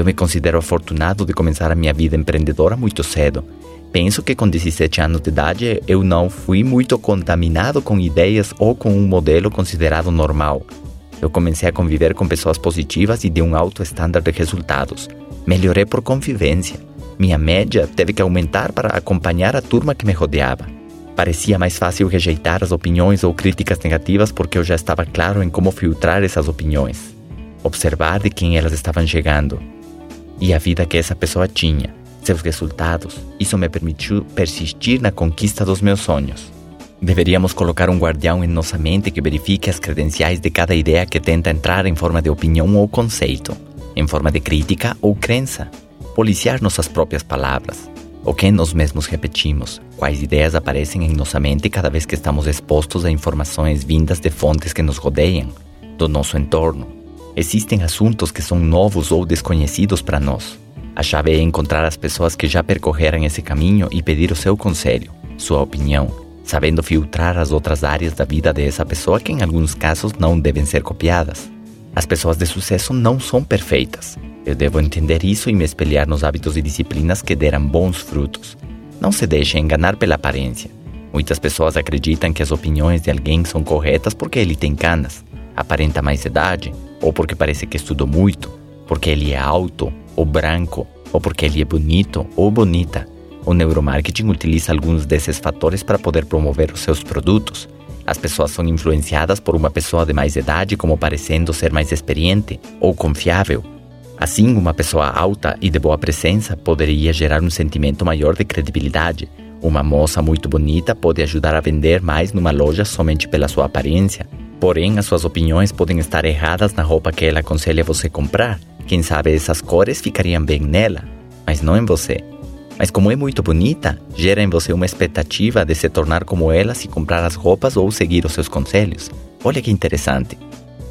Eu me considero afortunado de começar a minha vida empreendedora muito cedo. Penso que com 17 anos de idade eu não fui muito contaminado com ideias ou com um modelo considerado normal. Eu comecei a conviver com pessoas positivas e de um alto estándar de resultados. Melhorei por convivência. Minha média teve que aumentar para acompanhar a turma que me rodeava. Parecia mais fácil rejeitar as opiniões ou críticas negativas porque eu já estava claro em como filtrar essas opiniões, observar de quem elas estavam chegando e a vida que essa pessoa tinha, seus resultados. Isso me permitiu persistir na conquista dos meus sonhos. Deveríamos colocar um guardião em nossa mente que verifique as credenciais de cada ideia que tenta entrar em forma de opinião ou conceito, em forma de crítica ou crença. Policiar nossas próprias palavras, o que nós mesmos repetimos, quais ideias aparecem em nossa mente cada vez que estamos expostos a informações vindas de fontes que nos rodeiam, do nosso entorno. Existem assuntos que são novos ou desconhecidos para nós. A chave é encontrar as pessoas que já percorreram esse caminho e pedir o seu conselho, sua opinião, sabendo filtrar as outras áreas da vida dessa pessoa que, em alguns casos, não devem ser copiadas. As pessoas de sucesso não são perfeitas, eu devo entender isso e me espelhar nos hábitos e disciplinas que deram bons frutos. Não se deixe enganar pela aparência. Muitas pessoas acreditam que as opiniões de alguém são corretas porque ele tem canas, aparenta mais idade, ou porque parece que estudou muito, porque ele é alto ou branco, ou porque ele é bonito ou bonita. O neuromarketing utiliza alguns desses fatores para poder promover os seus produtos. As pessoas são influenciadas por uma pessoa de mais idade como parecendo ser mais experiente ou confiável, Assim, uma pessoa alta e de boa presença poderia gerar um sentimento maior de credibilidade. Uma moça muito bonita pode ajudar a vender mais numa loja somente pela sua aparência. Porém, as suas opiniões podem estar erradas na roupa que ela aconselha você comprar. Quem sabe essas cores ficariam bem nela, mas não em você. Mas como é muito bonita, gera em você uma expectativa de se tornar como ela se comprar as roupas ou seguir os seus conselhos. Olha que interessante.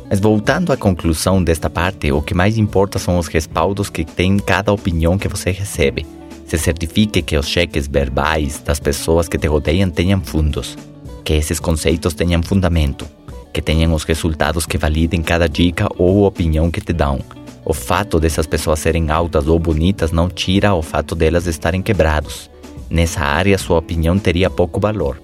Mas voltando à conclusão desta parte, o que mais importa são os respaldos que tem cada opinião que você recebe. Se certifique que os cheques verbais das pessoas que te rodeiam tenham fundos, que esses conceitos tenham fundamento, que tenham os resultados que validem cada dica ou opinião que te dão. O fato dessas pessoas serem altas ou bonitas não tira o fato delas estarem quebrados. Nessa área, sua opinião teria pouco valor.